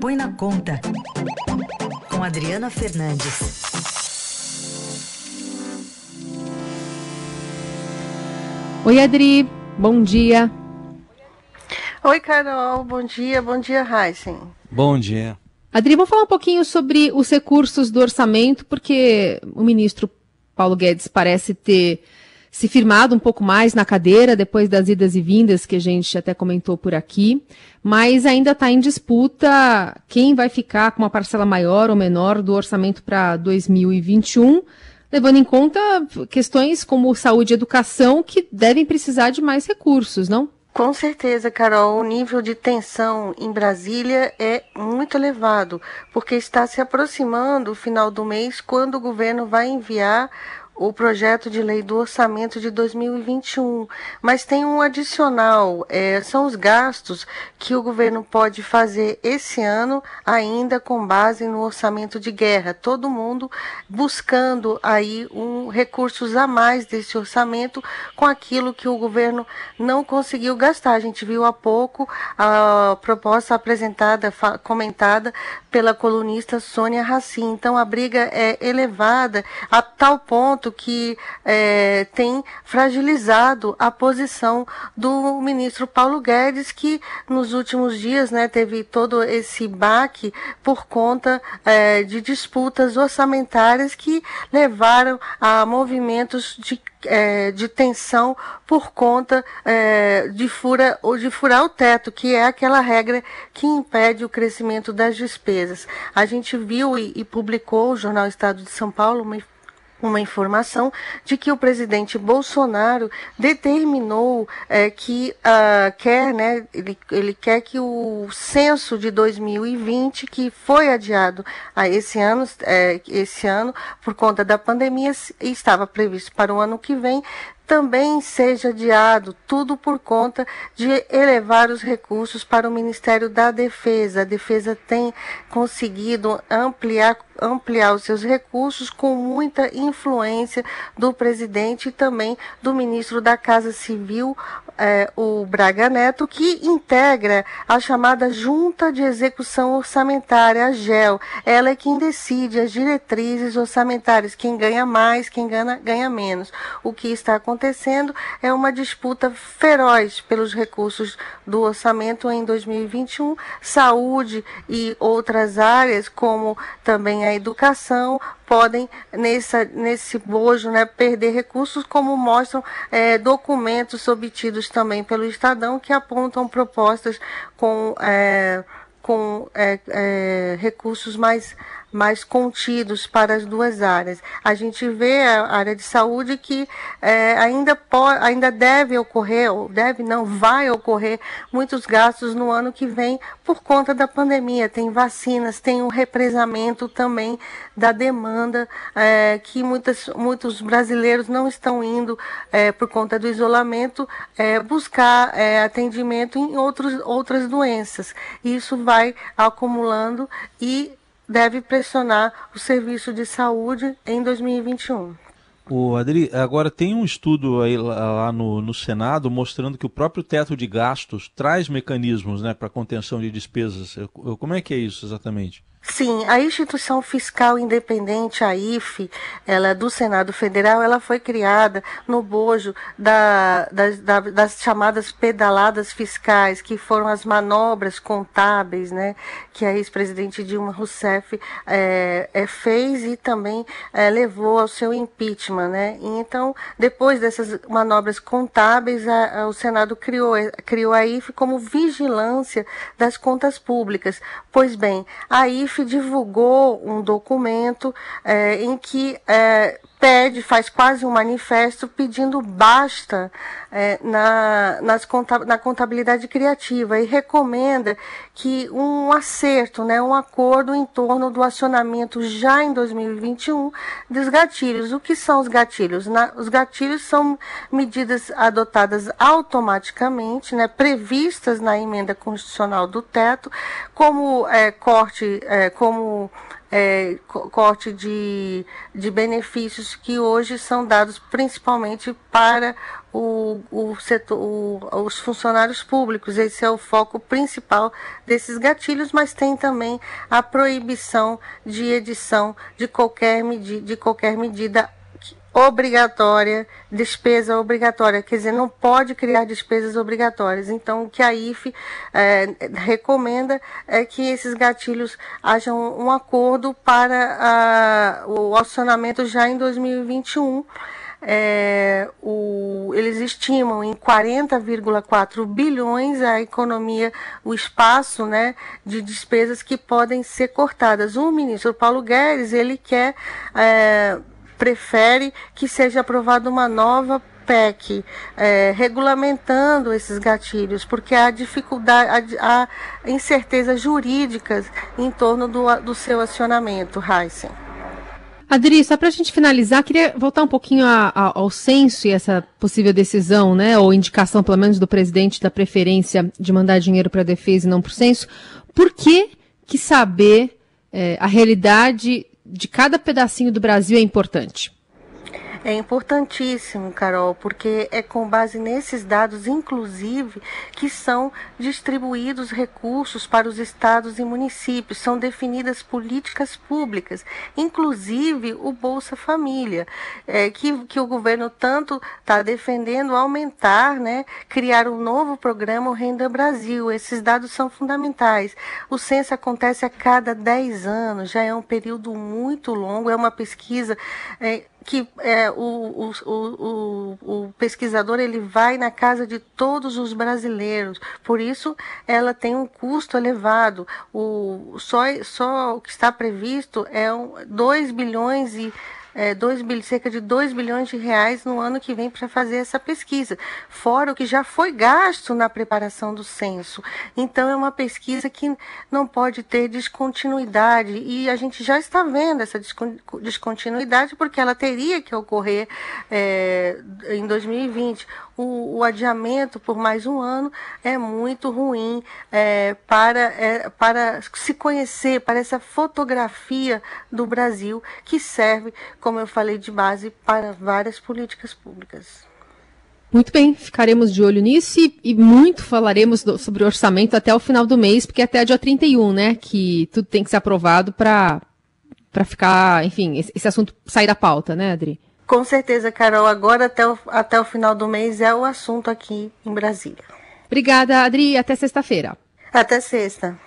Põe na Conta, com Adriana Fernandes. Oi, Adri, bom dia. Oi, Carol, bom dia, bom dia, Heisen. Bom dia. Adri, vamos falar um pouquinho sobre os recursos do orçamento, porque o ministro Paulo Guedes parece ter se firmado um pouco mais na cadeira depois das idas e vindas que a gente até comentou por aqui, mas ainda está em disputa quem vai ficar com uma parcela maior ou menor do orçamento para 2021, levando em conta questões como saúde e educação que devem precisar de mais recursos, não? Com certeza, Carol, o nível de tensão em Brasília é muito elevado, porque está se aproximando o final do mês, quando o governo vai enviar o projeto de lei do orçamento de 2021, mas tem um adicional, é, são os gastos que o governo pode fazer esse ano ainda com base no orçamento de guerra. Todo mundo buscando aí um recursos a mais desse orçamento com aquilo que o governo não conseguiu gastar. A gente viu há pouco a proposta apresentada, comentada pela colunista Sônia Racim. Então a briga é elevada a tal ponto que é, tem fragilizado a posição do ministro Paulo Guedes, que nos últimos dias né, teve todo esse baque por conta é, de disputas orçamentárias que levaram a movimentos de é, de tensão por conta é, de, fura, ou de furar o teto, que é aquela regra que impede o crescimento das despesas. A gente viu e, e publicou o Jornal Estado de São Paulo uma uma informação de que o presidente Bolsonaro determinou é, que uh, quer, né, ele, ele quer que o censo de 2020, que foi adiado a esse ano, é, esse ano por conta da pandemia, estava previsto para o ano que vem, também seja adiado, tudo por conta de elevar os recursos para o Ministério da Defesa. A Defesa tem conseguido ampliar, ampliar os seus recursos com muita influência do presidente e também do ministro da Casa Civil, é, o Braga Neto, que integra a chamada Junta de Execução Orçamentária, a GEL. Ela é quem decide as diretrizes orçamentárias, quem ganha mais, quem ganha, ganha menos. O que está acontecendo é uma disputa feroz pelos recursos do orçamento em 2021, saúde e outras áreas, como também a educação, podem, nessa, nesse bojo, né, perder recursos, como mostram é, documentos obtidos também pelo Estadão, que apontam propostas com, é, com é, é recursos mais mais contidos para as duas áreas. A gente vê a área de saúde que é, ainda, pode, ainda deve ocorrer, ou deve não, vai ocorrer muitos gastos no ano que vem por conta da pandemia. Tem vacinas, tem um represamento também da demanda é, que muitas, muitos brasileiros não estão indo é, por conta do isolamento é, buscar é, atendimento em outros, outras doenças. Isso vai acumulando e deve pressionar o serviço de saúde em 2021. O Adri, agora tem um estudo aí lá no, no, Senado mostrando que o próprio teto de gastos traz mecanismos né, para contenção de despesas. Como é que é isso exatamente? Sim, a instituição fiscal independente, a IFE, ela é do Senado Federal, ela foi criada no bojo da, das, da, das chamadas pedaladas fiscais, que foram as manobras contábeis, né, que a ex-presidente Dilma Rousseff é, é, fez e também é, levou ao seu impeachment, né. E então, depois dessas manobras contábeis, a, a, o Senado criou, criou a IFE como vigilância das contas públicas. Pois bem, a IFE Divulgou um documento é, em que é, pede, faz quase um manifesto pedindo basta é, na, nas na contabilidade criativa e recomenda que um acerto, né, um acordo em torno do acionamento já em 2021 dos gatilhos. O que são os gatilhos? Na, os gatilhos são medidas adotadas automaticamente, né, previstas na emenda constitucional do teto, como é, corte, é, como é, corte de, de benefícios que hoje são dados principalmente para o, o setor, o, os funcionários públicos. Esse é o foco principal desses gatilhos, mas tem também a proibição de edição de qualquer, medi de qualquer medida obrigatória, despesa obrigatória, quer dizer, não pode criar despesas obrigatórias. Então, o que a IFE é, recomenda é que esses gatilhos hajam um acordo para a, o acionamento já em 2021. É, o, eles estimam em 40,4 bilhões a economia, o espaço né, de despesas que podem ser cortadas. O ministro Paulo Guedes ele quer é, prefere que seja aprovada uma nova PEC é, regulamentando esses gatilhos, porque há dificuldade, há, há incertezas jurídicas em torno do, do seu acionamento, Heisen. Adri, só para a gente finalizar, queria voltar um pouquinho a, a, ao censo e essa possível decisão, né, ou indicação, pelo menos, do presidente da preferência de mandar dinheiro para a defesa e não para o censo. Por que, que saber é, a realidade de cada pedacinho do Brasil é importante? É importantíssimo, Carol, porque é com base nesses dados, inclusive, que são distribuídos recursos para os estados e municípios, são definidas políticas públicas, inclusive o Bolsa Família, é, que, que o governo tanto está defendendo aumentar, né, criar um novo programa, o Renda Brasil. Esses dados são fundamentais. O censo acontece a cada 10 anos, já é um período muito longo, é uma pesquisa. É, que é, o, o, o, o, pesquisador ele vai na casa de todos os brasileiros, por isso ela tem um custo elevado. O, só, só o que está previsto é 2 bilhões e é, dois, cerca de 2 bilhões de reais no ano que vem para fazer essa pesquisa, fora o que já foi gasto na preparação do censo. Então, é uma pesquisa que não pode ter descontinuidade. E a gente já está vendo essa descontinuidade porque ela teria que ocorrer é, em 2020 o, o, adiamento por mais um ano é muito ruim é, para, é, para se conhecer, para essa fotografia do Brasil que serve, como eu falei, de base para várias políticas públicas. Muito bem, ficaremos de olho nisso e, e muito falaremos do, sobre o orçamento até o final do mês, porque até dia 31, né, que tudo tem que ser aprovado para ficar, enfim, esse, esse assunto sair da pauta, né, Adri? Com certeza, Carol. Agora até o, até o final do mês é o assunto aqui em Brasília. Obrigada, Adri. Até sexta-feira. Até sexta.